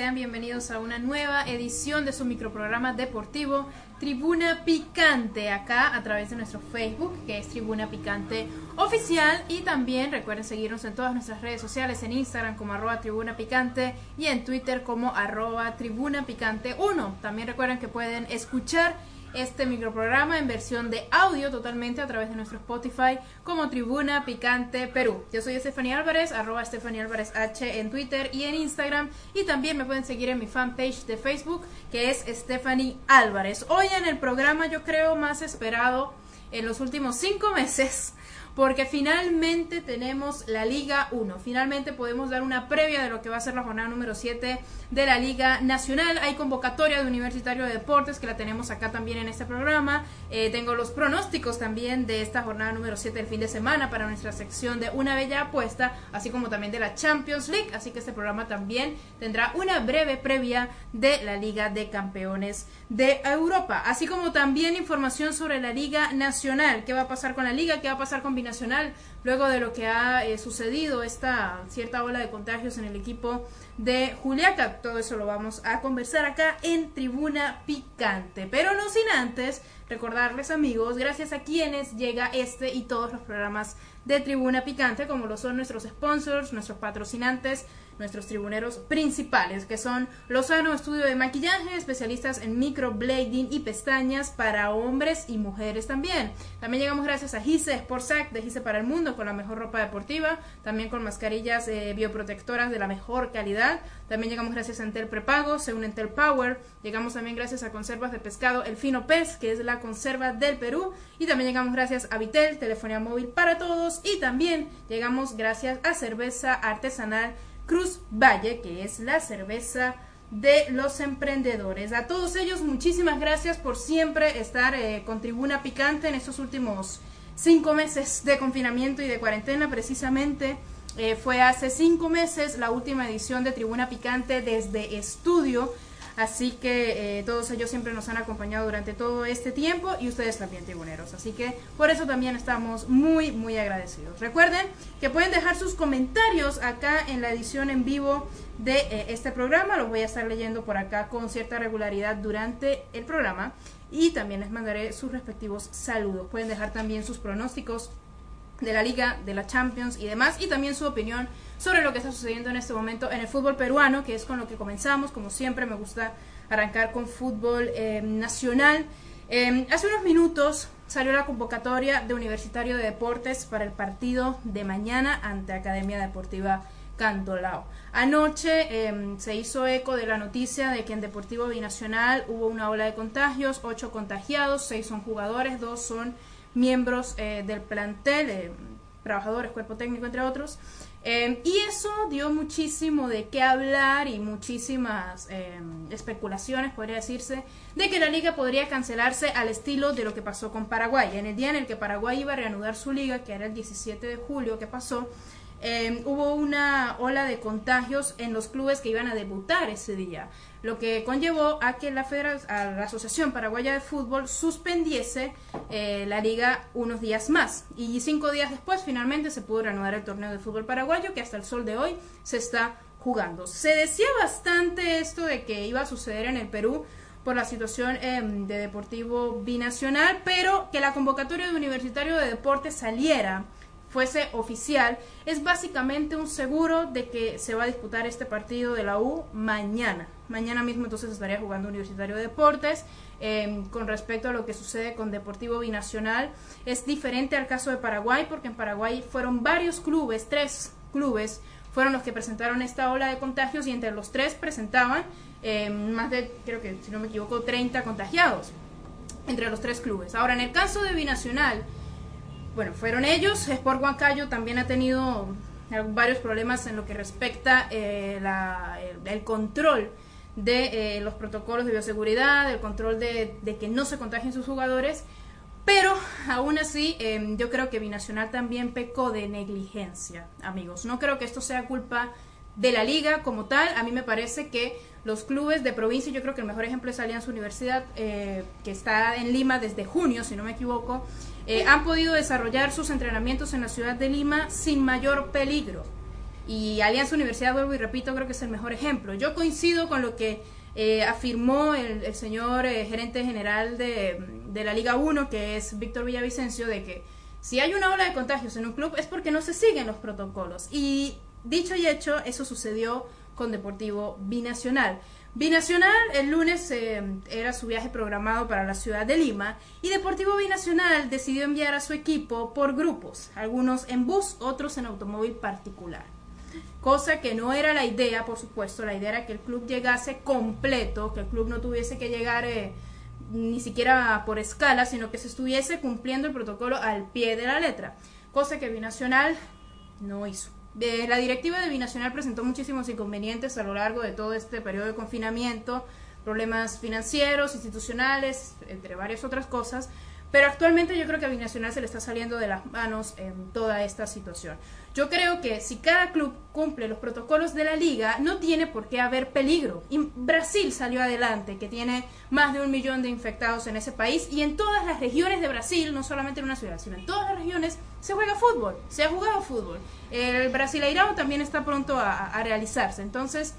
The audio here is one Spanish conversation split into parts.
Sean bienvenidos a una nueva edición de su microprograma deportivo Tribuna Picante, acá a través de nuestro Facebook, que es Tribuna Picante Oficial. Y también recuerden seguirnos en todas nuestras redes sociales, en Instagram como arroba Tribuna Picante y en Twitter como arroba Tribuna Picante 1. También recuerden que pueden escuchar este microprograma en versión de audio totalmente a través de nuestro Spotify como Tribuna Picante Perú. Yo soy Estefanía Álvarez, arroba Estefanía Álvarez H en Twitter y en Instagram y también me pueden seguir en mi fanpage de Facebook que es Stephanie Álvarez. Hoy en el programa yo creo más esperado en los últimos cinco meses porque finalmente tenemos la Liga 1. Finalmente podemos dar una previa de lo que va a ser la jornada número 7 de la Liga Nacional. Hay convocatoria de Universitario de Deportes que la tenemos acá también en este programa. Eh, tengo los pronósticos también de esta jornada número 7 del fin de semana para nuestra sección de Una Bella Apuesta, así como también de la Champions League. Así que este programa también tendrá una breve previa de la Liga de Campeones de Europa, así como también información sobre la Liga Nacional. ¿Qué va a pasar con la Liga? ¿Qué va a pasar con Binacional? Luego de lo que ha eh, sucedido, esta cierta ola de contagios en el equipo de Juliaca. Todo eso lo vamos a conversar acá en Tribuna Picante. Pero no sin antes recordarles amigos, gracias a quienes llega este y todos los programas de Tribuna Picante, como lo son nuestros sponsors, nuestros patrocinantes, nuestros tribuneros principales, que son Lozano Estudio de Maquillaje, especialistas en microblading y pestañas para hombres y mujeres también. También llegamos gracias a Gise Sportsac de Gise para el Mundo, con la mejor ropa deportiva, también con mascarillas eh, bioprotectoras de la mejor calidad. También llegamos gracias a Entel Prepago, según Entel Power. Llegamos también gracias a Conservas de Pescado El Fino Pez, que es la conserva del Perú. Y también llegamos gracias a Vitel, telefonía móvil para todos. Y también llegamos gracias a Cerveza Artesanal Cruz Valle, que es la cerveza de los emprendedores. A todos ellos, muchísimas gracias por siempre estar eh, con Tribuna Picante en estos últimos cinco meses de confinamiento y de cuarentena. Precisamente eh, fue hace cinco meses la última edición de Tribuna Picante desde estudio Así que eh, todos ellos siempre nos han acompañado durante todo este tiempo y ustedes también, tribuneros. Así que por eso también estamos muy, muy agradecidos. Recuerden que pueden dejar sus comentarios acá en la edición en vivo de eh, este programa. Los voy a estar leyendo por acá con cierta regularidad durante el programa. Y también les mandaré sus respectivos saludos. Pueden dejar también sus pronósticos de la liga, de la Champions y demás. Y también su opinión sobre lo que está sucediendo en este momento en el fútbol peruano, que es con lo que comenzamos. Como siempre, me gusta arrancar con fútbol eh, nacional. Eh, hace unos minutos salió la convocatoria de Universitario de Deportes para el partido de mañana ante Academia Deportiva Cantolao. Anoche eh, se hizo eco de la noticia de que en Deportivo Binacional hubo una ola de contagios, ocho contagiados, seis son jugadores, dos son miembros del plantel, trabajadores, cuerpo técnico, entre otros. Em, y eso dio muchísimo de qué hablar y muchísimas em, especulaciones, podría decirse, de que la liga podría cancelarse al estilo de lo que pasó con Paraguay. En el día en el que Paraguay iba a reanudar su liga, que era el 17 de julio que pasó, Em, hubo una ola de contagios en los clubes que iban a debutar ese día, lo que conllevó a que la, la Asociación Paraguaya de Fútbol suspendiese eh, la liga unos días más. Y cinco días después finalmente se pudo reanudar el torneo de fútbol paraguayo que hasta el sol de hoy se está jugando. Se decía bastante esto de que iba a suceder en el Perú por la situación em, de Deportivo Binacional, pero que la convocatoria de Universitario de Deportes saliera fuese oficial, es básicamente un seguro de que se va a disputar este partido de la U mañana. Mañana mismo entonces estaría jugando Universitario de Deportes. Em, con respecto a lo que sucede con Deportivo Binacional, es diferente al caso de Paraguay, porque en Paraguay fueron varios clubes, tres clubes, fueron los que presentaron esta ola de contagios y entre los tres presentaban em, más de, creo que si no me equivoco, 30 contagiados entre los tres clubes. Ahora, en el caso de Binacional, bueno, fueron ellos. Sport Huancayo también ha tenido varios problemas en lo que respecta eh, el, control de eh, los protocolos de bioseguridad, el control de, que no se contagien sus jugadores. Pero aún así, em, yo creo que Binacional también pecó de negligencia, amigos. No creo que esto sea culpa de la liga como tal. A mí me parece que los clubes de provincia, yo creo que el mejor ejemplo es Alianza Universidad, eh, que está en Lima desde junio, si no me equivoco, eh, han podido desarrollar sus entrenamientos en la ciudad de Lima sin mayor peligro. Y Alianza Universidad, vuelvo y repito, creo que es el mejor ejemplo. Yo coincido con lo que eh, afirmó el, señor eh, gerente general de, de, la Liga 1, que es Víctor Villavicencio, de que si hay una ola de contagios en un club es porque no se siguen los protocolos. Y dicho y hecho, eso sucedió con Deportivo Binacional. Binacional el lunes eh, era su viaje programado para la ciudad de Lima y Deportivo Binacional decidió enviar a su equipo por grupos, algunos en bus, otros en automóvil particular. Cosa que no era la idea, por supuesto, la idea era que el club llegase completo, que el club no tuviese que llegar eh, ni siquiera por escala, sino que se estuviese cumpliendo el protocolo al pie de la letra, cosa que Binacional no hizo la directiva de Binacional presentó muchísimos inconvenientes a lo largo de todo este periodo de confinamiento, problemas financieros, institucionales, entre varias otras cosas, pero actualmente yo creo que a Binacional se le está saliendo de las manos en toda esta situación. Yo creo que si cada club cumple los protocolos de la liga, no tiene por qué haber peligro. Y Brasil salió adelante, que tiene más de un millón de infectados en ese país, y en todas las regiones de Brasil, no solamente en una ciudad, sino en todas las regiones, se juega fútbol, se ha jugado fútbol. El Brasileirao también está pronto a, a realizarse. Entonces,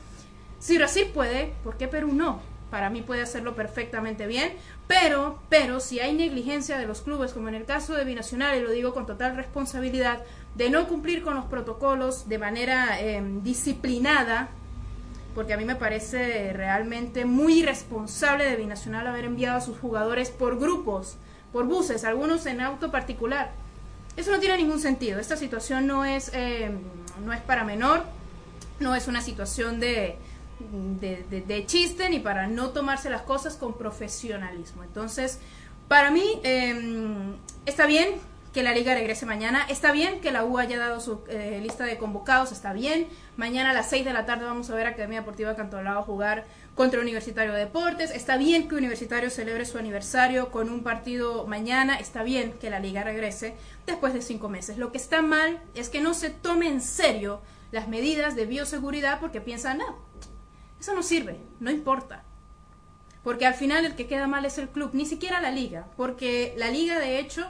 si Brasil puede, ¿por qué Perú no? para mí puede hacerlo perfectamente bien, pero, pero si hay negligencia de los clubes, como en el caso de Binacional, y lo digo con total responsabilidad, de no cumplir con los protocolos de manera em, disciplinada, porque a mí me parece realmente muy irresponsable de Binacional haber enviado a sus jugadores por grupos, por buses, algunos en auto particular. Eso no tiene ningún sentido. Esta situación no es, em, no es para menor, no es una situación de, de, chiste ni para no tomarse las cosas con profesionalismo. Entonces, para mí em, está bien que la liga regrese mañana, está bien que la U haya dado su eh, lista de convocados, está bien. Mañana a las 6 de la tarde vamos a ver Academia Deportiva Cantolao jugar contra Universitario de Deportes. Está bien que Universitario celebre su aniversario con un partido mañana. Está bien que la liga regrese después de cinco meses. Lo que está mal es que no se tome en serio las medidas de bioseguridad porque piensan, no, eso no sirve, no importa. Porque al final el que queda mal es el club, ni siquiera la liga. Porque la liga, de hecho,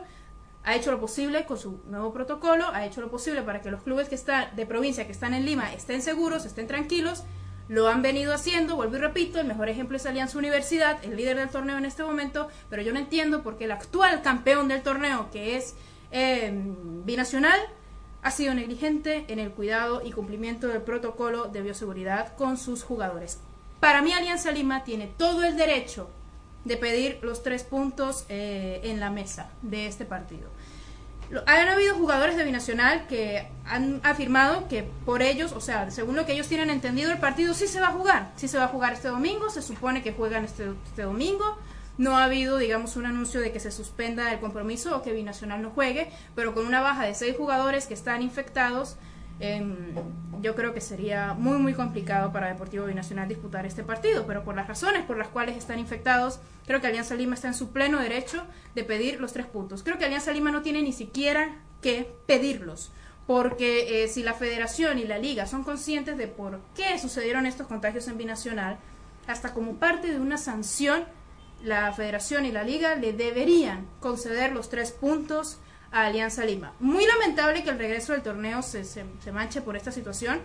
ha hecho lo posible con su nuevo protocolo, ha hecho lo posible para que los clubes que están de provincia, que están en Lima, estén seguros, estén tranquilos. Lo han venido haciendo, vuelvo y repito, el mejor ejemplo es Alianza Universidad, el líder del torneo en este momento, pero yo no entiendo por qué el actual campeón del torneo, que es eh, binacional, ha sido negligente en el cuidado y cumplimiento del protocolo de bioseguridad con sus jugadores. Para mí Alianza Lima tiene todo el derecho de pedir los tres puntos eh, en la mesa de este partido. Han habido jugadores de Binacional que han afirmado que por ellos, o sea, según lo que ellos tienen entendido, el partido sí se va a jugar. Sí se va a jugar este domingo, se supone que juegan este, este domingo. No ha habido, digamos, un anuncio de que se suspenda el compromiso o que Binacional no juegue, pero con una baja de seis jugadores que están infectados, em, yo creo que sería muy, muy complicado para Deportivo Binacional disputar este partido. Pero por las razones por las cuales están infectados, creo que Alianza Lima está en su pleno derecho de pedir los tres puntos. Creo que Alianza Lima no tiene ni siquiera que pedirlos porque eh, si la federación y la liga son conscientes de por qué sucedieron estos contagios en binacional, hasta como parte de una sanción la federación y la liga le deberían conceder los tres puntos a Alianza Lima. Muy lamentable que el regreso del torneo se, se, manche por esta situación,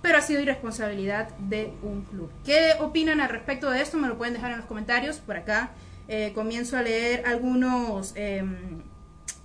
pero ha sido irresponsabilidad de un club. ¿Qué opinan al respecto de esto? Me lo pueden dejar en los comentarios. Por acá eh, comienzo a leer algunos, em,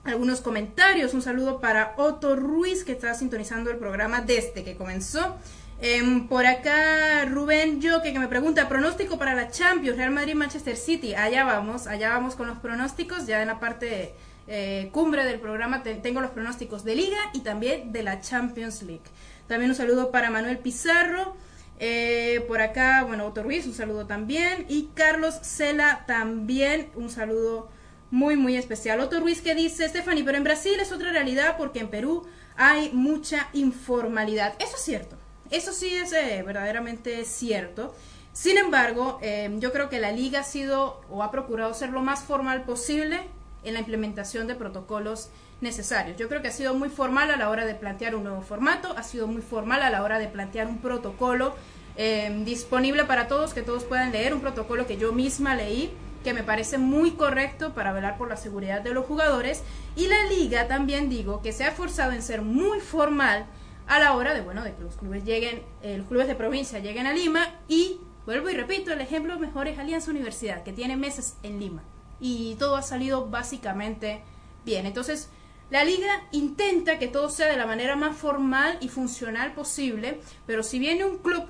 algunos comentarios. Un saludo para Otto Ruiz, que está sintonizando el programa desde que comenzó. Em, por acá Rubén Joque que me pregunta, pronóstico para la Champions, Real Madrid, Manchester City. Allá vamos, allá vamos con los pronósticos. Ya en la parte eh, cumbre del programa tengo los pronósticos de Liga y también de la Champions League. También un saludo para Manuel Pizarro. Eh, por acá, bueno, Otto Ruiz, un saludo también. Y Carlos Cela también, un saludo muy, muy especial. Otto Ruiz que dice, Stephanie, pero en Brasil es otra realidad porque en Perú hay mucha informalidad. Eso es cierto. Eso sí es eh, verdaderamente cierto. Sin embargo, em, yo creo que la liga ha sido o ha procurado ser lo más formal posible en la implementación de protocolos necesarios. Yo creo que ha sido muy formal a la hora de plantear un nuevo formato, ha sido muy formal a la hora de plantear un protocolo em, disponible para todos, que todos puedan leer, un protocolo que yo misma leí, que me parece muy correcto para velar por la seguridad de los jugadores. Y la liga también digo que se ha forzado en ser muy formal a la hora de, bueno, de que los clubes lleguen, eh, los clubes de provincia lleguen a Lima y, vuelvo y repito, el ejemplo mejor es Alianza Universidad, que tiene meses en Lima y todo ha salido básicamente bien. Entonces, la liga intenta que todo sea de la manera más formal y funcional posible, pero si viene un club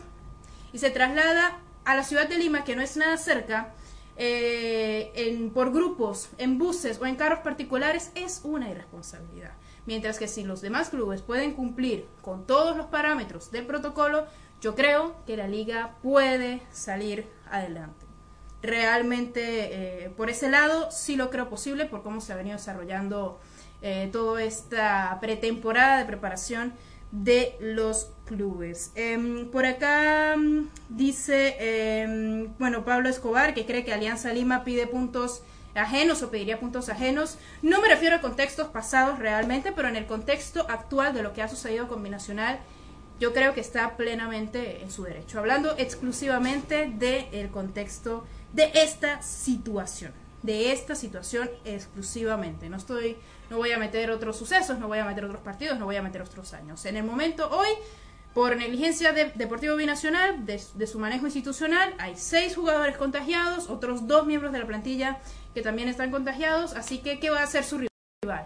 y se traslada a la ciudad de Lima, que no es nada cerca, eh, en, por grupos, en buses o en carros particulares, es una irresponsabilidad. Mientras que si los demás clubes pueden cumplir con todos los parámetros del protocolo, yo creo que la liga puede salir adelante. Realmente eh, por ese lado sí lo creo posible por cómo se ha venido desarrollando eh, toda esta pretemporada de preparación de los clubes. Em, por acá mm, dice, em, bueno, Pablo Escobar, que cree que Alianza Lima pide puntos ajenos o pediría puntos ajenos. No me refiero a contextos pasados realmente, pero en el contexto actual de lo que ha sucedido con Binacional, yo creo que está plenamente en su derecho. Hablando exclusivamente del contexto de esta situación, de esta situación exclusivamente. No estoy, no voy a meter otros sucesos, no voy a meter otros partidos, no voy a meter otros años. En el momento hoy por negligencia de Deportivo Binacional, de, su manejo institucional, hay seis jugadores contagiados, otros dos miembros de la plantilla que también están contagiados, así que ¿qué va a hacer su rival?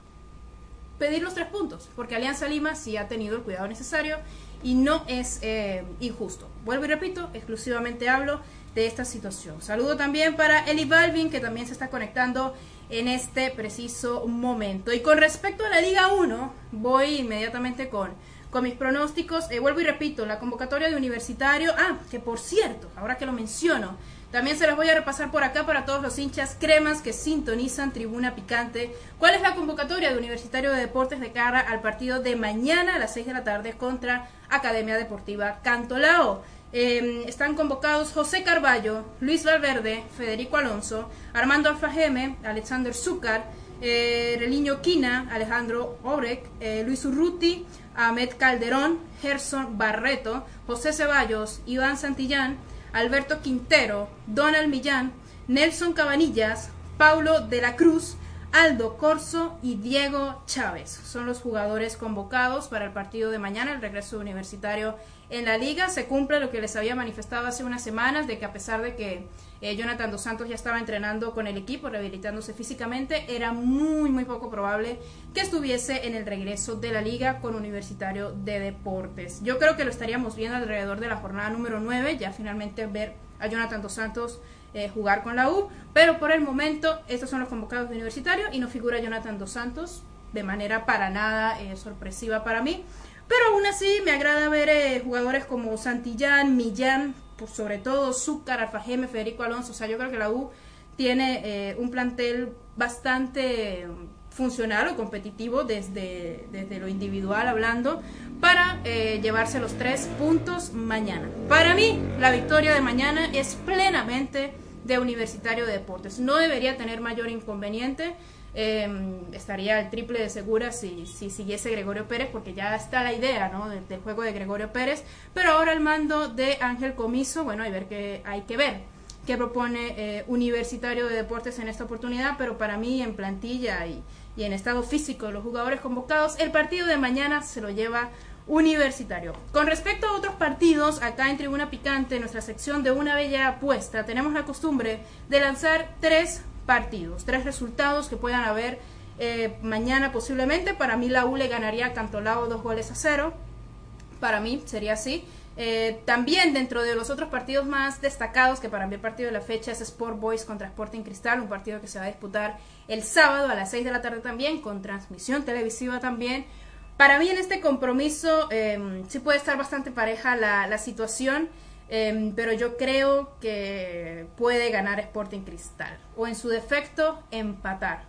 Pedir los tres puntos, porque Alianza Lima sí ha tenido el cuidado necesario y no es eh, injusto. Vuelvo y repito, exclusivamente hablo de esta situación. Saludo también para Eli Balvin, que también se está conectando en este preciso momento. Y con respecto a la Liga 1, voy inmediatamente con con mis pronósticos. Eh, vuelvo y repito, la convocatoria de universitario. Ah, que por cierto, ahora que lo menciono, también se las voy a repasar por acá para todos los hinchas cremas que sintonizan Tribuna Picante. ¿Cuál es la convocatoria de Universitario de Deportes de cara al partido de mañana a las 6 de la tarde contra Academia Deportiva Cantolao? Em, están convocados José Carballo, Luis Valverde, Federico Alonso, Armando Alfajeme, Alexander Zúcar, eh, Reliño Quina, Alejandro Orek, eh, Luis Urruti, Ahmed Calderón, Gerson Barreto, José Ceballos, Iván Santillán, Alberto Quintero, Donald Millán, Nelson Cabanillas, Paulo de la Cruz, Aldo Corso y Diego Chávez. Son los jugadores convocados para el partido de mañana, el regreso universitario en la liga. Se cumple lo que les había manifestado hace unas semanas, de que a pesar de que eh, Jonathan Dos Santos ya estaba entrenando con el equipo, rehabilitándose físicamente. Era muy, muy poco probable que estuviese en el regreso de la liga con Universitario de Deportes. Yo creo que lo estaríamos viendo alrededor de la jornada número 9, ya finalmente ver a Jonathan Dos Santos eh, jugar con la U, pero por el momento estos son los convocados de Universitario y no figura Jonathan Dos Santos de manera para nada eh, sorpresiva para mí. Pero aún así me agrada ver jugadores como Santillán, Millán, pues, sobre todo Zúcar, Alfajeme, Federico Alonso. O sea, yo creo que la U tiene eh, un plantel bastante funcional o competitivo desde, desde lo individual hablando para eh, llevarse los tres puntos mañana. Para mí, la victoria de mañana es plenamente de Universitario de Deportes. No debería tener mayor inconveniente. Em, estaría el triple de segura si, si, siguiese Gregorio Pérez, porque ya está la idea ¿no? del, juego de Gregorio Pérez, pero ahora el mando de Ángel Comiso, bueno, hay, ver que, hay que ver qué propone eh, Universitario de Deportes en esta oportunidad, pero para mí en plantilla y, y en estado físico de los jugadores convocados, el partido de mañana se lo lleva Universitario. Con respecto a otros partidos, acá en Tribuna Picante, nuestra sección de una bella apuesta, tenemos la costumbre de lanzar tres partidos, tres resultados que puedan haber eh, mañana posiblemente. Para mí la U le ganaría a Cantolao dos goles a cero. Para mí sería así. Eh, también dentro de los otros partidos más destacados, que para mí el partido de la fecha es Sport Boys contra Sporting Cristal, un partido que se va a disputar el sábado a las 6 de la tarde también, con transmisión televisiva también. Para mí en este compromiso eh, sí puede estar bastante pareja la, la situación. Em, pero yo creo que puede ganar Sporting Cristal. O en su defecto, empatar.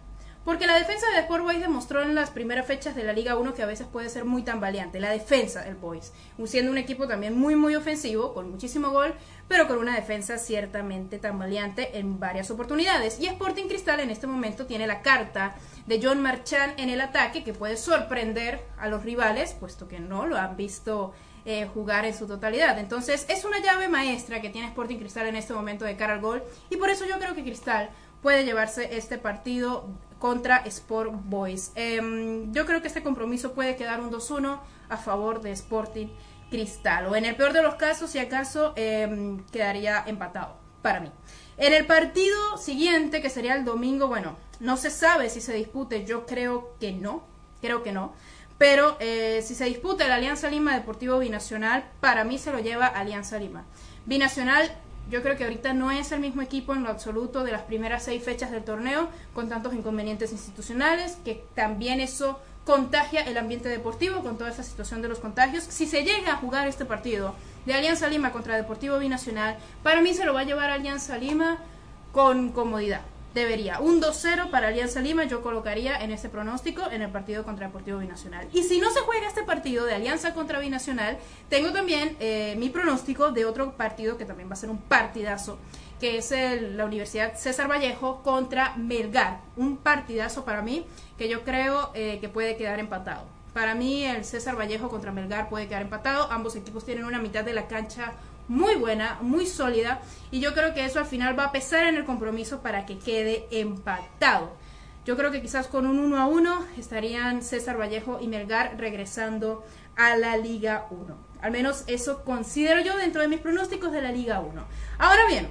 Porque la defensa de Sport Boys demostró en las primeras fechas de la Liga 1 que a veces puede ser muy tambaleante. La defensa del Boys. Siendo un equipo también muy, muy ofensivo, con muchísimo gol, pero con una defensa ciertamente tambaleante en varias oportunidades. Y Sporting Cristal en este momento tiene la carta de John Marchand en el ataque que puede sorprender a los rivales, puesto que no lo han visto eh, jugar en su totalidad. Entonces es una llave maestra que tiene Sporting Cristal en este momento de cara al gol y por eso yo creo que Cristal puede llevarse este partido contra Sport Boys. Em, yo creo que este compromiso puede quedar un 2-1 a favor de Sporting Cristal. O en el peor de los casos, si acaso, em, quedaría empatado para mí. En el partido siguiente, que sería el domingo, bueno, no se sabe si se dispute, yo creo que no, creo que no. Pero eh, si se disputa la Alianza Lima Deportivo Binacional, para mí se lo lleva Alianza Lima. Binacional, yo creo que ahorita no es el mismo equipo en lo absoluto de las primeras seis fechas del torneo, con tantos inconvenientes institucionales, que también eso contagia el ambiente deportivo con toda esa situación de los contagios. Si se llega a jugar este partido de Alianza Lima contra Deportivo Binacional, para mí se lo va a llevar Alianza Lima con comodidad debería. Un 2-0 para Alianza Lima yo colocaría en ese pronóstico en el partido contra Deportivo Binacional. Y si no se juega este partido de Alianza contra Binacional, tengo también eh, mi pronóstico de otro partido que también va a ser un partidazo, que es el, la Universidad César Vallejo contra Melgar. Un partidazo para mí que yo creo eh, que puede quedar empatado. Para mí el César Vallejo contra Melgar puede quedar empatado. Ambos equipos tienen una mitad de la cancha muy buena, muy sólida y yo creo que eso al final va a pesar en el compromiso para que quede empatado. Yo creo que quizás con un 1 a 1 estarían César Vallejo y Melgar regresando a la Liga 1. Al menos eso considero yo dentro de mis pronósticos de la Liga 1. Ahora bien,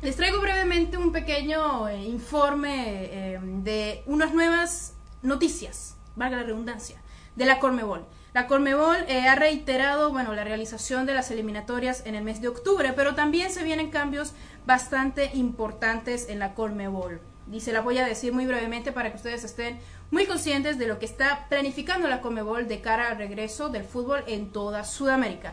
les traigo brevemente un pequeño eh, informe eh, de unas nuevas noticias, valga la redundancia, de la Cormebol. La Colmebol eh, ha reiterado, bueno, la realización de las eliminatorias en el mes de octubre, pero también se vienen cambios bastante importantes en la Colmebol. Y se la voy a decir muy brevemente para que ustedes estén muy conscientes de lo que está planificando la Colmebol de cara al regreso del fútbol en toda Sudamérica.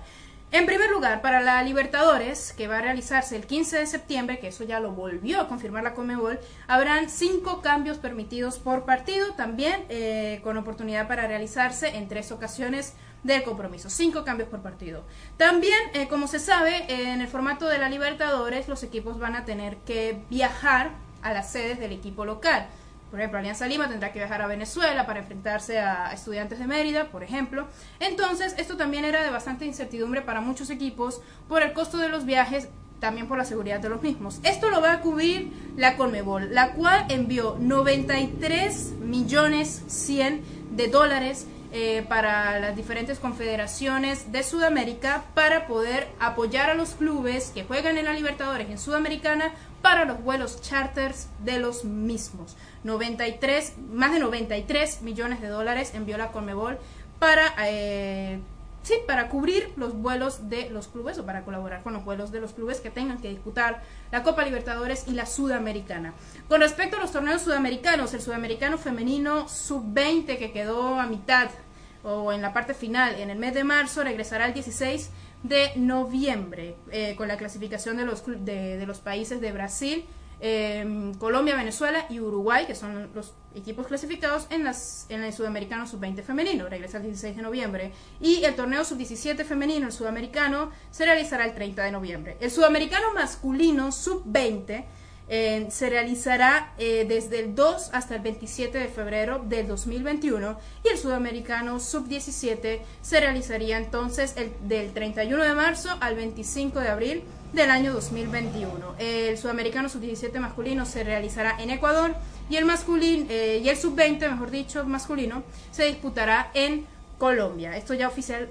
En primer lugar, para la Libertadores, que va a realizarse el 15 de septiembre, que eso ya lo volvió a confirmar la Comebol, habrán cinco cambios permitidos por partido, también eh, con oportunidad para realizarse en tres ocasiones del compromiso. Cinco cambios por partido. También, eh, como se sabe, en el formato de la Libertadores, los equipos van a tener que viajar a las sedes del equipo local. Por ejemplo, Alianza Lima tendrá que viajar a Venezuela para enfrentarse a estudiantes de Mérida, por ejemplo. Entonces, esto también era de bastante incertidumbre para muchos equipos por el costo de los viajes, también por la seguridad de los mismos. Esto lo va a cubrir la Colmebol, la cual envió 93 millones 100 de dólares eh, para las diferentes confederaciones de Sudamérica para poder apoyar a los clubes que juegan en la Libertadores en Sudamericana para los vuelos charters de los mismos. 93, más de 93 millones de dólares envió la Conmebol para, eh, sí, para cubrir los vuelos de los clubes o para colaborar con los vuelos de los clubes que tengan que disputar la Copa Libertadores y la Sudamericana. Con respecto a los torneos sudamericanos, el sudamericano femenino sub-20 que quedó a mitad o en la parte final en el mes de marzo regresará el 16 de noviembre eh, con la clasificación de los, de, de los países de Brasil, Em, Colombia, Venezuela y Uruguay, que son los equipos clasificados en, las, en el Sudamericano Sub-20 femenino, regresa el 16 de noviembre. Y el torneo Sub-17 femenino, el sudamericano, se realizará el 30 de noviembre. El sudamericano masculino Sub-20 se realizará eh, desde el 2 hasta el 27 de febrero del 2021 y el sudamericano Sub-17 se realizaría entonces el, del 31 de marzo al 25 de abril del año 2021. El sudamericano sub-17 masculino se realizará en Ecuador y el eh, el sub-20, mejor dicho, masculino se disputará en Colombia. Esto ya oficial,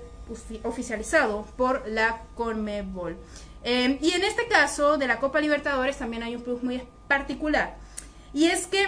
oficializado por la CONMEBOL. Em, y en este caso de la Copa Libertadores también hay un plus muy particular. Y es que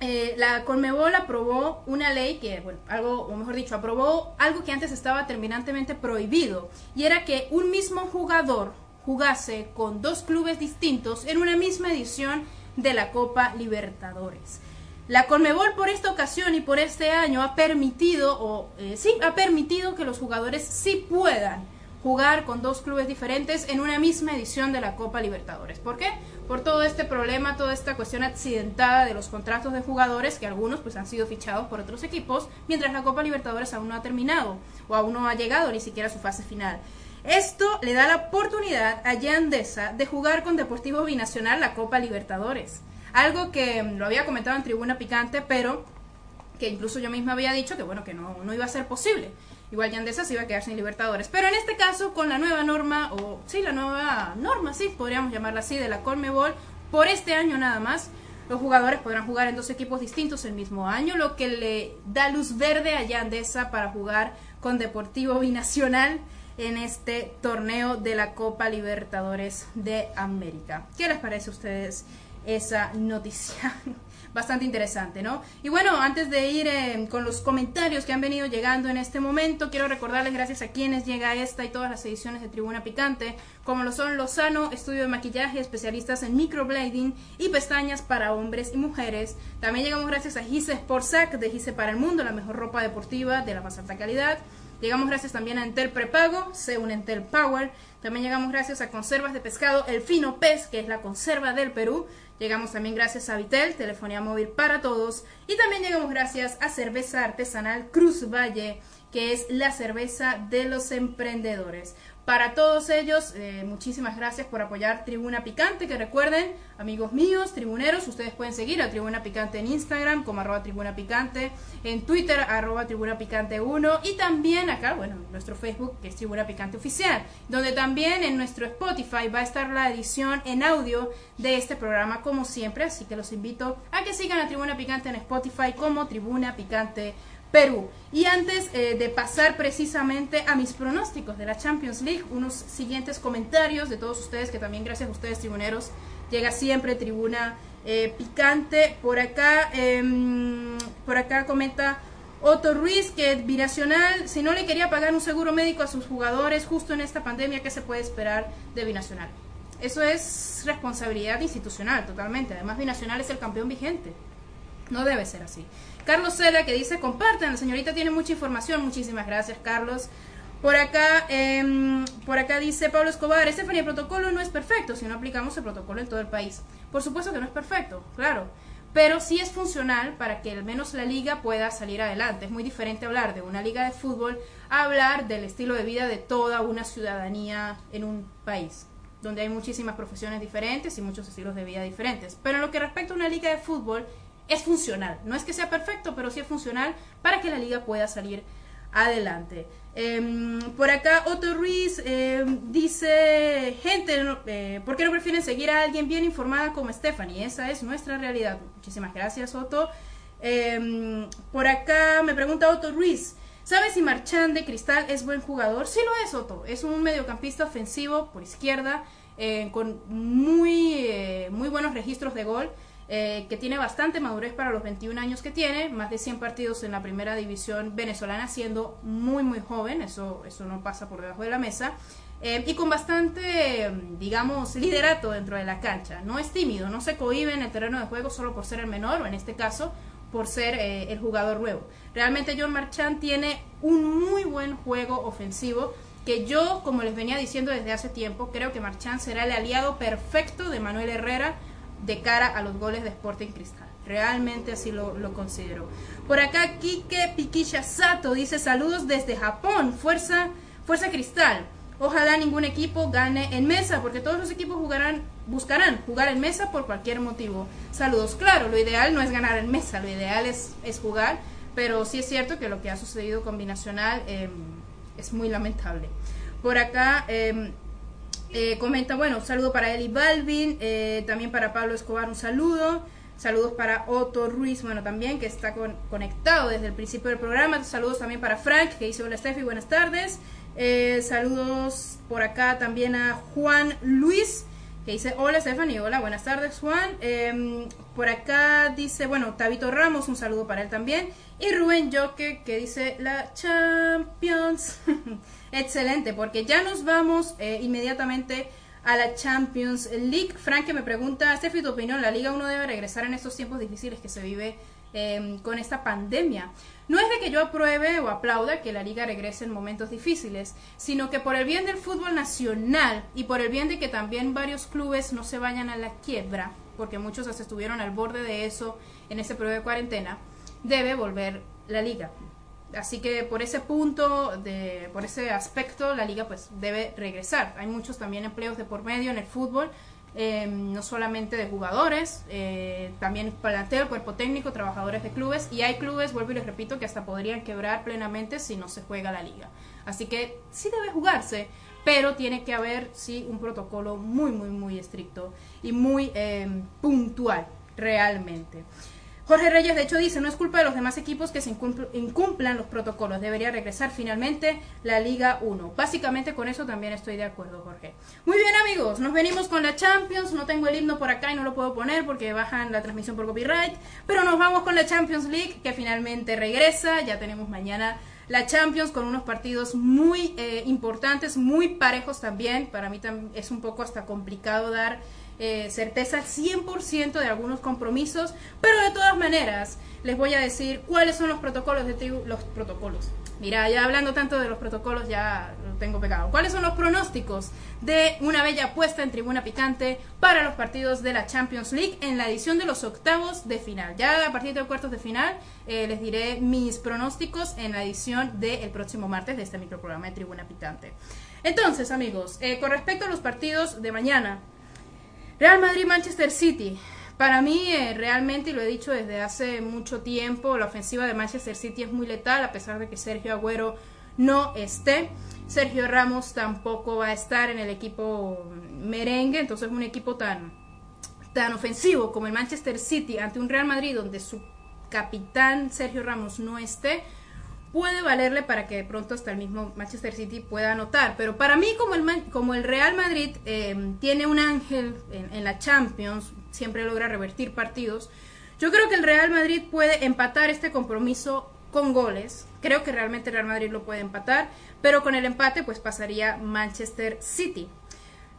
eh, la Conmebol aprobó una ley que, bueno, algo, o mejor dicho, aprobó algo que antes estaba terminantemente prohibido, y era que un mismo jugador jugase con dos clubes distintos en una misma edición de la Copa Libertadores. La Conmebol por esta ocasión y por este año ha permitido, o eh, sí, ha permitido que los jugadores sí puedan jugar con dos clubes diferentes en una misma edición de la Copa Libertadores. ¿Por qué? Por todo este problema, toda esta cuestión accidentada de los contratos de jugadores, que algunos pues han sido fichados por otros equipos, mientras la Copa Libertadores aún no ha terminado o aún no ha llegado ni siquiera a su fase final. Esto le da la oportunidad a Yandesa de jugar con Deportivo Binacional la Copa Libertadores. Algo que mm, lo había comentado en Tribuna Picante, pero que incluso yo misma había dicho que bueno, que no, no iba a ser posible. Igual Yandesa se iba a quedar sin Libertadores. Pero en este caso, con la nueva norma, o sí, la nueva norma, sí, podríamos llamarla así, de la Colmebol, por este año nada más, Los jugadores podrán jugar en dos equipos distintos el mismo año, lo que le da luz verde a Yandesa para jugar con Deportivo Binacional en este torneo de la Copa Libertadores de América. ¿Qué les parece a ustedes esa noticia? bastante interesante, ¿no? Y bueno, antes de ir eh, con los comentarios que han venido llegando en este momento, quiero recordarles gracias a quienes llega esta y todas las ediciones de Tribuna Picante, como lo son Lozano, estudio de maquillaje, especialistas en microblading y pestañas para hombres y mujeres. También llegamos gracias a Gise Sportsac de Gise para el Mundo, la mejor ropa deportiva de la más alta calidad. Llegamos gracias también a Entel Prepago, un Entel Power. También llegamos gracias a Conservas de Pescado El Fino Pez, que es la conserva del Perú. Llegamos también gracias a Vitel, telefonía móvil para todos. Y también llegamos gracias a Cerveza Artesanal Cruz Valle, que es la cerveza de los emprendedores. Para todos ellos, eh, muchísimas gracias por apoyar Tribuna Picante, que recuerden, amigos míos, tribuneros, ustedes pueden seguir a Tribuna Picante en Instagram como arroba Tribuna Picante, en Twitter arroba Tribuna Picante 1 y también acá, bueno, nuestro Facebook que es Tribuna Picante Oficial, donde también en nuestro Spotify va a estar la edición en audio de este programa como siempre, así que los invito a que sigan a Tribuna Picante en Spotify como Tribuna Picante Perú. Y antes eh, de pasar precisamente a mis pronósticos de la Champions League, unos siguientes comentarios de todos ustedes, que también gracias a ustedes, tribuneros, llega siempre tribuna eh, picante. Por acá, em, por acá comenta Otto Ruiz que Binacional, si no le quería pagar un seguro médico a sus jugadores justo en esta pandemia, ¿qué se puede esperar de Binacional? Eso es responsabilidad institucional totalmente. Además, Binacional es el campeón vigente. No debe ser así. Carlos Seda que dice, compartan, la señorita tiene mucha información. Muchísimas gracias, Carlos. Por acá, eh, por acá dice Pablo Escobar, Estefanía, el protocolo no es perfecto si no aplicamos el protocolo en todo el país. Por supuesto que no es perfecto, claro, pero sí es funcional para que al menos la liga pueda salir adelante. Es muy diferente hablar de una liga de fútbol a hablar del estilo de vida de toda una ciudadanía en un país, donde hay muchísimas profesiones diferentes y muchos estilos de vida diferentes. Pero en lo que respecta a una liga de fútbol, es funcional. No es que sea perfecto, pero sí es funcional para que la liga pueda salir adelante. Em, por acá Otto Ruiz em, dice, gente, eh, ¿por qué no prefieren seguir a alguien bien informada como Stephanie? Esa es nuestra realidad. Muchísimas gracias, Otto. Em, por acá me pregunta Otto Ruiz, ¿sabes si Marchand de Cristal es buen jugador? Sí lo es, Otto. Es un mediocampista ofensivo por izquierda, eh, con muy, eh, muy buenos registros de gol. Eh, que tiene bastante madurez para los 21 años que tiene, más de 100 partidos en la primera división venezolana, siendo muy, muy joven, eso, eso no pasa por debajo de la mesa, eh, y con bastante, digamos, liderato dentro de la cancha. No es tímido, no se cohibe en el terreno de juego solo por ser el menor, o en este caso, por ser eh, el jugador nuevo. Realmente John Marchand tiene un muy buen juego ofensivo que yo, como les venía diciendo desde hace tiempo, creo que Marchand será el aliado perfecto de Manuel Herrera de cara a los goles de Sporting Cristal. Realmente así lo, considero. Por acá, Kike Pikisha Sato dice saludos desde Japón. Fuerza, fuerza Cristal. Ojalá ningún equipo gane en mesa, porque todos los equipos jugarán, buscarán jugar en mesa por cualquier motivo. Saludos, claro, lo ideal no es ganar en mesa, lo ideal es, es jugar, pero sí es cierto que lo que ha sucedido con Binacional em, es muy lamentable. Por acá, eh, eh, comenta, bueno, un saludo para Eli Balvin, eh, también para Pablo Escobar un saludo, saludos para Otto Ruiz, bueno, también que está conectado desde el principio del programa, saludos también para Frank, que dice hola Steffi, buenas tardes, eh, saludos por acá también a Juan Luis, que dice hola Stephanie, hola, buenas tardes Juan, em, por acá dice, bueno, Tabito Ramos, un saludo para él también, y Rubén Joque, que dice la Champions. Excelente, porque ya nos vamos eh, inmediatamente a la Champions League. Frank que me pregunta, Steffi, tu opinión, ¿la Liga 1 debe regresar en estos tiempos difíciles que se vive em, con esta pandemia? No es de que yo apruebe o aplauda que la liga regrese en momentos difíciles, sino que por el bien del fútbol nacional y por el bien de que también varios clubes no se vayan a la quiebra, porque muchos estuvieron al borde de eso en este periodo de cuarentena, debe volver la liga. Así que por ese punto, de, por ese aspecto, la liga pues debe regresar. Hay muchos también empleos de por medio en el fútbol, eh, no solamente de jugadores, eh, también plantel, cuerpo técnico, trabajadores de clubes y hay clubes, vuelvo y les repito, que hasta podrían quebrar plenamente si no se juega la liga. Así que sí debe jugarse, pero tiene que haber sí un protocolo muy, muy, muy estricto y muy eh, puntual realmente. Jorge Reyes, de hecho, dice, no es culpa de los demás equipos que se incumplan los protocolos, debería regresar finalmente la Liga 1. Básicamente con eso también estoy de acuerdo, Jorge. Muy bien, amigos, nos venimos con la Champions, no tengo el himno por acá y no lo puedo poner porque bajan la transmisión por copyright, pero nos vamos con la Champions League que finalmente regresa, ya tenemos mañana la Champions con unos partidos muy eh, importantes, muy parejos también, para mí es un poco hasta complicado dar eh, certeza 100% de algunos compromisos, pero de todas maneras les voy a decir cuáles son los protocolos de tribu, los protocolos. Mira, ya hablando tanto de los protocolos ya lo tengo pegado. ¿Cuáles son los pronósticos de una bella apuesta en tribuna picante para los partidos de la Champions League en la edición de los octavos de final? Ya a partir de cuartos de final eh, les diré mis pronósticos en la edición del próximo martes de este microprograma de tribuna picante. Entonces, amigos, eh, con respecto a los partidos de mañana, Real Madrid-Manchester City. Para mí, eh, realmente, y lo he dicho desde hace mucho tiempo, la ofensiva de Manchester City es muy letal, a pesar de que Sergio Agüero no esté. Sergio Ramos tampoco va a estar en el equipo merengue, entonces un equipo tan, tan ofensivo como el Manchester City ante un Real Madrid donde su capitán Sergio Ramos no esté, puede valerle para que de pronto hasta el mismo Manchester City pueda anotar. Pero para mí, como el, como el Real Madrid eh, tiene un ángel en, la Champions, siempre logra revertir partidos, yo creo que el Real Madrid puede empatar este compromiso con goles. Creo que realmente el Real Madrid lo puede empatar, pero con el empate pues pasaría Manchester City.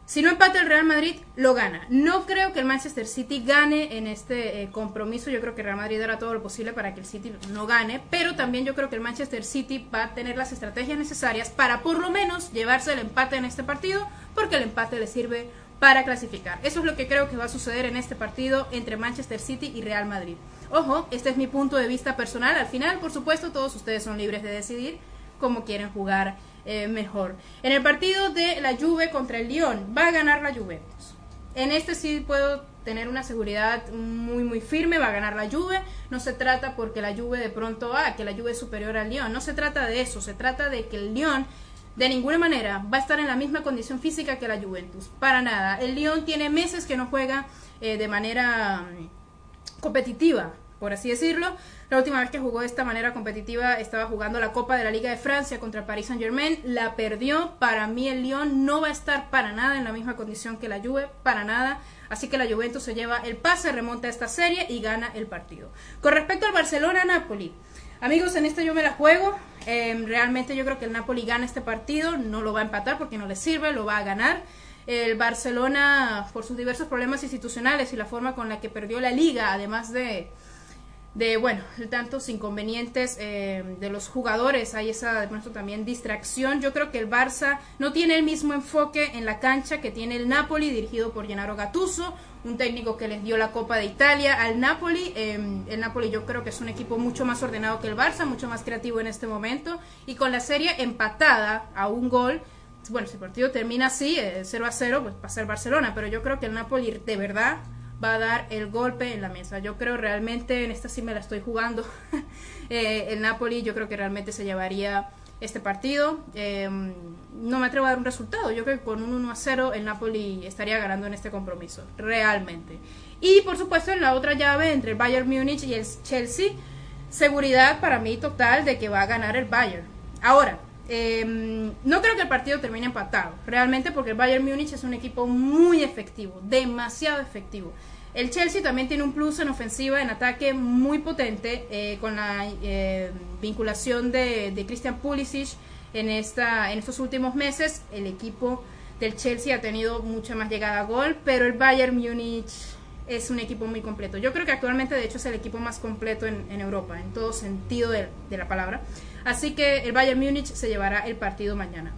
Si no empata el Real Madrid, lo gana. No creo que el Manchester City gane en este eh, compromiso. Yo creo que el Real Madrid hará todo lo posible para que el City no gane. Pero también yo creo que el Manchester City va a tener las estrategias necesarias para por lo menos llevarse el empate en este partido. Porque el empate le sirve para clasificar. Eso es lo que creo que va a suceder en este partido entre Manchester City y Real Madrid. Ojo, este es mi punto de vista personal. Al final, por supuesto, todos ustedes son libres de decidir cómo quieren jugar eh, mejor. En el partido de la Juve contra el Lyon, va a ganar la Juventus. En este sí puedo tener una seguridad muy muy firme, va a ganar la Juve. No se trata porque la Juve de pronto, ah, que la Juve es superior al Lyon. No se trata de eso, se trata de que el Lyon de ninguna manera va a estar en la misma condición física que la Juventus. Para nada. El Lyon tiene meses que no juega eh, de manera mm, competitiva por así decirlo. La última vez que jugó de esta manera competitiva estaba jugando la Copa de la Liga de Francia contra Paris Saint Germain, la perdió. Para mí el Lyon no va a estar para nada en la misma condición que la Juve, para nada. Así que la Juventus se lleva el pase, remonta esta serie y gana el partido. Con respecto al Barcelona-Napoli, amigos, en este yo me la juego. Em, realmente yo creo que el Napoli gana este partido, no lo va a empatar porque no le sirve, lo va a ganar. El Barcelona, por sus diversos problemas institucionales y la forma con la que perdió la liga, además de de, bueno, tantos inconvenientes eh, de los jugadores, hay esa de pronto también distracción. Yo creo que el Barça no tiene el mismo enfoque en la cancha que tiene el Napoli, dirigido por Gennaro Gattuso, un técnico que les dio la Copa de Italia al Napoli. Em, el Napoli yo creo que es un equipo mucho más ordenado que el Barça, mucho más creativo en este momento, y con la serie empatada a un gol. Bueno, si el partido termina así, 0 eh, a 0, pues pasa el Barcelona, pero yo creo que el Napoli de verdad va a dar el golpe en la mesa. Yo creo realmente, en esta sí me la estoy jugando, eh, el Napoli yo creo que realmente se llevaría este partido. Em, no me atrevo a dar un resultado, yo creo que con un 1 a 0 el Napoli estaría ganando en este compromiso, realmente. Y por supuesto en la otra llave entre el Bayern Múnich y el Chelsea, seguridad para mí total de que va a ganar el Bayern. Ahora, em, no creo que el partido termine empatado, realmente porque el Bayern Múnich es un equipo muy efectivo, demasiado efectivo. El Chelsea también tiene un plus en ofensiva, en ataque muy potente, eh, con la eh, vinculación de, Christian Pulisic en, estos últimos meses. El equipo del Chelsea ha tenido mucha más llegada a gol, pero el Bayern Múnich es un equipo muy completo. Yo creo que actualmente, de hecho, es el equipo más completo en, Europa, en todo sentido de, la palabra. Así que el Bayern Múnich se llevará el partido mañana.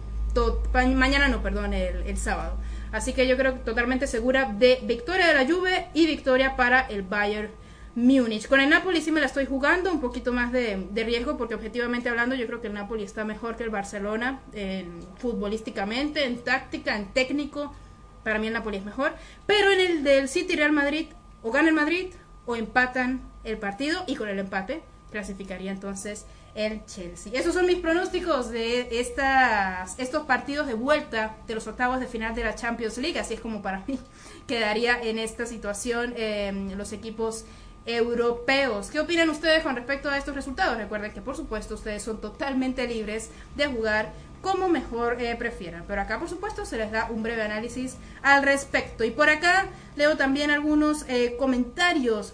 mañana no, perdón, el sábado. Así que yo creo totalmente segura de victoria de la Juve y victoria para el Bayern Múnich. Con el Napoli sí me la estoy jugando, un poquito más de, riesgo, porque objetivamente hablando yo creo que el Napoli está mejor que el Barcelona en, futbolísticamente, en táctica, en técnico. Para mí el Napoli es mejor. Pero en el del City Real Madrid, o gana el Madrid o empatan el partido y con el empate clasificaría entonces el Chelsea. Esos son mis pronósticos de estas, estos partidos de vuelta de los octavos de final de la Champions League. Así es como para mí quedaría en esta situación eh, los equipos europeos. ¿Qué opinan ustedes con respecto a estos resultados? Recuerden que por supuesto ustedes son totalmente libres de jugar como mejor eh, prefieran. Pero acá por supuesto se les da un breve análisis al respecto. Y por acá leo también algunos eh, comentarios.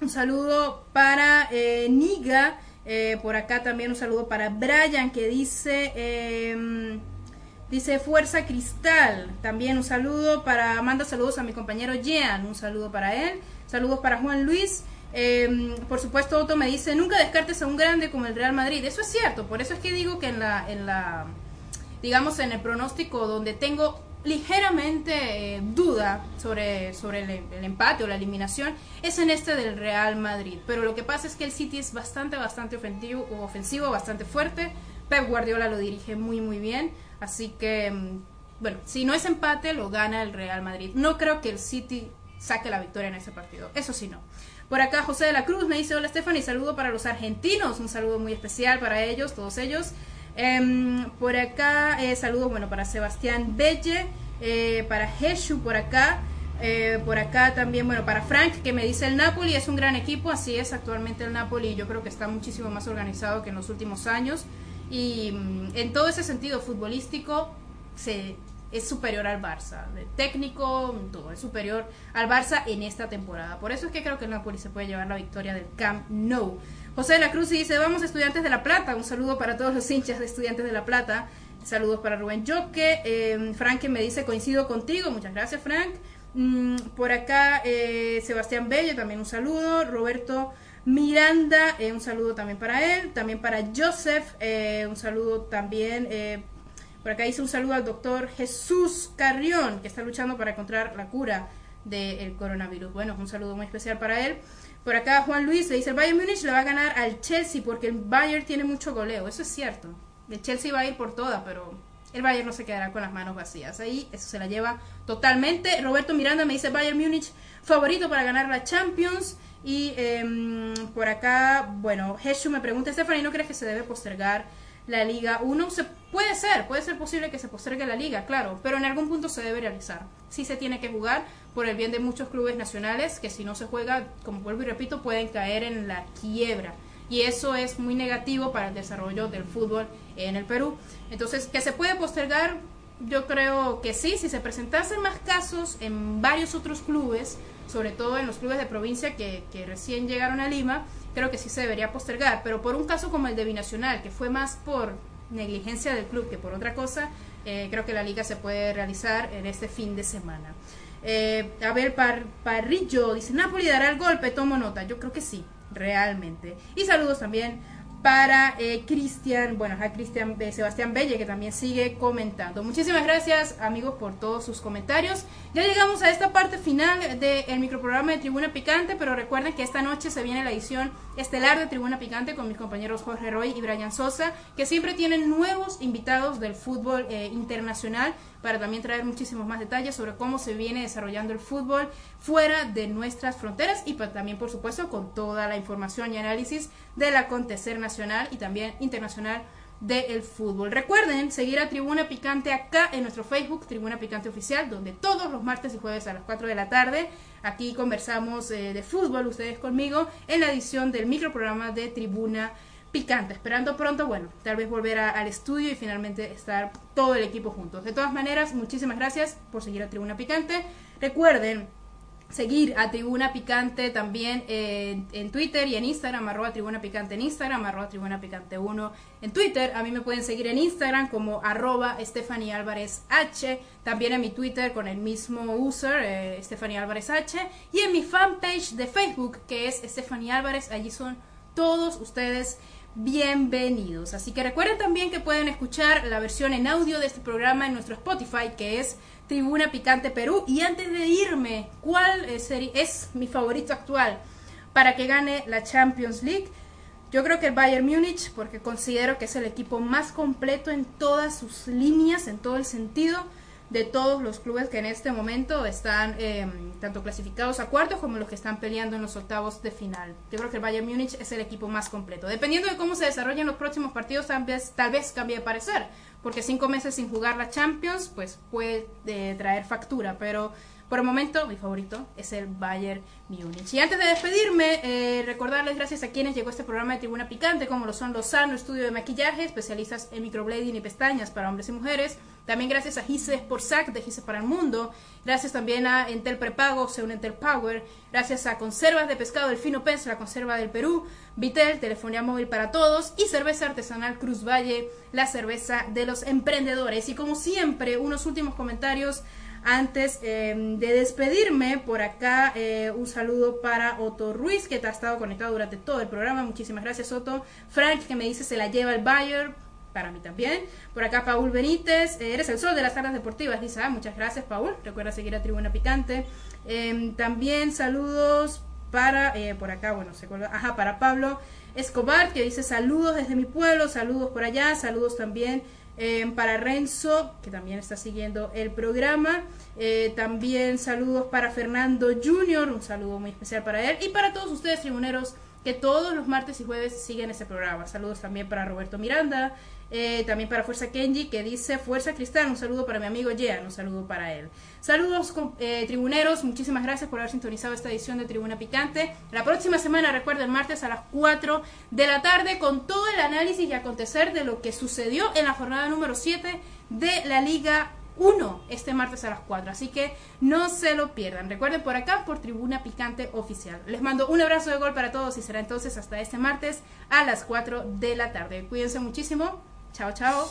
Un saludo para Niga eh, por acá también un saludo para Brian que dice, em, dice Fuerza Cristal. También un saludo para, manda saludos a mi compañero Jean, un saludo para él. Saludos para Juan Luis. Em, por supuesto, Otto me dice, nunca descartes a un grande como el Real Madrid. Eso es cierto, por eso es que digo que en la, en la digamos, en el pronóstico donde tengo ligeramente eh, duda sobre, sobre el, empate o la eliminación es en este del Real Madrid. Pero lo que pasa es que el City es bastante, bastante ofensivo, ofensivo bastante fuerte. Pep Guardiola lo dirige muy, muy bien. Así que, mm, bueno, si no es empate, lo gana el Real Madrid. No creo que el City saque la victoria en ese partido. Eso sí, no. Por acá José de la Cruz me dice, hola Stephanie, saludo para los argentinos, un saludo muy especial para ellos, todos ellos. Em, por acá, eh, saludos, bueno, para Sebastián Belle, eh, para Jesús por acá. Eh, por acá también, bueno, para Frank, que me dice el Napoli es un gran equipo, así es actualmente el Napoli, yo creo que está muchísimo más organizado que en los últimos años. Y mm, en todo ese sentido futbolístico, se, es superior al Barça. De técnico, todo, es superior al Barça en esta temporada. Por eso es que creo que el Napoli se puede llevar la victoria del Camp Nou. José de la Cruz dice, vamos Estudiantes de La Plata. Un saludo para todos los hinchas de Estudiantes de La Plata. Saludos para Rubén Joque. Eh, Frank me dice, coincido contigo. Muchas gracias, Frank. Mm, por acá, eh, Sebastián Belle, también un saludo. Roberto Miranda, eh, un saludo también para él. También para Joseph, eh, un saludo también. por acá hice un saludo al doctor Jesús Carrión, que está luchando para encontrar la cura del coronavirus. Bueno, un saludo muy especial para él. Por acá Juan Luis le dice, el Bayern Múnich le va a ganar al Chelsea porque el Bayern tiene mucho goleo. Eso es cierto. El Chelsea va a ir por toda, pero el Bayern no se quedará con las manos vacías. Ahí eso se la lleva totalmente. Roberto Miranda me dice Bayern Múnich favorito para ganar la Champions. Y em, por acá, bueno, Jesús me pregunta, Stephanie, ¿no crees que se debe postergar la Liga 1? Se, puede ser, puede ser posible que se postergue la Liga, claro, pero en algún punto se debe realizar. Sí se tiene que jugar por el bien de muchos clubes nacionales que si no se juega, como vuelvo y repito, pueden caer en la quiebra. Y eso es muy negativo para el desarrollo del fútbol en el Perú. Entonces, ¿que se puede postergar? Yo creo que sí, si se presentasen más casos en varios otros clubes, sobre todo en los clubes de provincia que, que recién llegaron a Lima, creo que sí se debería postergar. Pero por un caso como el de Binacional, que fue más por negligencia del club que por otra cosa, eh, creo que la liga se puede realizar en este fin de semana. Eh, Abel Parrillo dice, Napoli dará el golpe, tomo nota. Yo creo que sí, realmente. Y saludos también para eh, Cristian, bueno, a Cristian eh, Sebastián Belle, que también sigue comentando. Muchísimas gracias, amigos, por todos sus comentarios. Ya llegamos a esta parte final del microprograma de Tribuna Picante, pero recuerden que esta noche se viene la edición estelar de Tribuna Picante con mis compañeros Jorge Roy y Brian Sosa, que siempre tienen nuevos invitados del fútbol eh, internacional para también traer muchísimos más detalles sobre cómo se viene desarrollando el fútbol fuera de nuestras fronteras y pues también, por supuesto, con toda la información y análisis del acontecer nacional y también internacional del fútbol. Recuerden seguir a Tribuna Picante acá en nuestro Facebook, Tribuna Picante Oficial, donde todos los martes y jueves a las 4 de la tarde aquí conversamos eh, de fútbol, ustedes conmigo, en la edición del microprograma de Tribuna Picante. Esperando pronto, bueno, tal vez volver al estudio y finalmente estar todo el equipo juntos. De todas maneras, muchísimas gracias por seguir a Tribuna Picante. Recuerden seguir a Tribuna Picante también en Twitter y en Instagram, arroba Tribuna Picante en Instagram, arroba Tribuna Picante 1 en Twitter. A mí me pueden seguir en Instagram como arroba Stephanie Álvarez H, también en mi Twitter con el mismo user, eh, Stephanie Álvarez H, y en mi fanpage de Facebook que es Stephanie Álvarez, allí son todos ustedes bienvenidos. Así que recuerden también que pueden escuchar la versión en audio de este programa en nuestro Spotify, que es Tribuna Picante Perú. Y antes de irme, ¿cuál es, mi favorito actual para que gane la Champions League? Yo creo que el Bayern Múnich, porque considero que es el equipo más completo en todas sus líneas, en todo el sentido. De todos los clubes que en este momento están em, tanto clasificados a cuartos como los que están peleando en los octavos de final. Yo creo que el Bayern Múnich es el equipo más completo. Dependiendo de cómo se desarrollen los próximos partidos, tal vez, tal vez cambie de parecer, porque cinco meses sin jugar la Champions, pues puede eh, traer factura, pero por el momento, mi favorito es el Bayern Múnich. Y antes de despedirme, eh, recordarles gracias a quienes llegó este programa de Tribuna Picante, como lo son Lozano, Estudio de Maquillaje, especialistas en microblading y pestañas para hombres y mujeres. También gracias a Gise Sac de Gise para el Mundo. Gracias también a Entel Prepago, según Entel Power. Gracias a Conservas de Pescado del Fino Pez, la conserva del Perú. Vitel, telefonía móvil para todos. Y cerveza artesanal Cruz Valle, la cerveza de los emprendedores. Y como siempre, unos últimos comentarios antes em, de despedirme, por acá eh, un saludo para Otto Ruiz, que te ha estado conectado durante todo el programa. Muchísimas gracias, Otto. Frank, que me dice se la lleva el Bayer. Para mí también. Por acá, Paul Benítez. Eh, eres el sol de las tardes deportivas. Dice, ah, muchas gracias, Paul. Recuerda seguir a Tribuna Picante. Em, también saludos para, eh, por acá, bueno, se colga, ajá, para Pablo Escobar, que dice saludos desde mi pueblo, saludos por allá, saludos también Em, para Renzo, que también está siguiendo el programa. Eh, también saludos para Fernando Junior, un saludo muy especial para él. Y para todos ustedes, tribuneros, que todos los martes y jueves siguen ese programa. Saludos también para Roberto Miranda, eh, también para Fuerza Kenji, que dice Fuerza Cristal. Un saludo para mi amigo Jean, un saludo para él. Saludos, eh, tribuneros. Muchísimas gracias por haber sintonizado esta edición de Tribuna Picante. La próxima semana, recuerden, martes a las 4 de la tarde, con todo el análisis y acontecer de lo que sucedió en la jornada número 7 de la Liga 1 este martes a las 4. Así que no se lo pierdan. Recuerden por acá por Tribuna Picante Oficial. Les mando un abrazo de gol para todos y será entonces hasta este martes a las 4 de la tarde. Cuídense muchísimo. Chao, chao.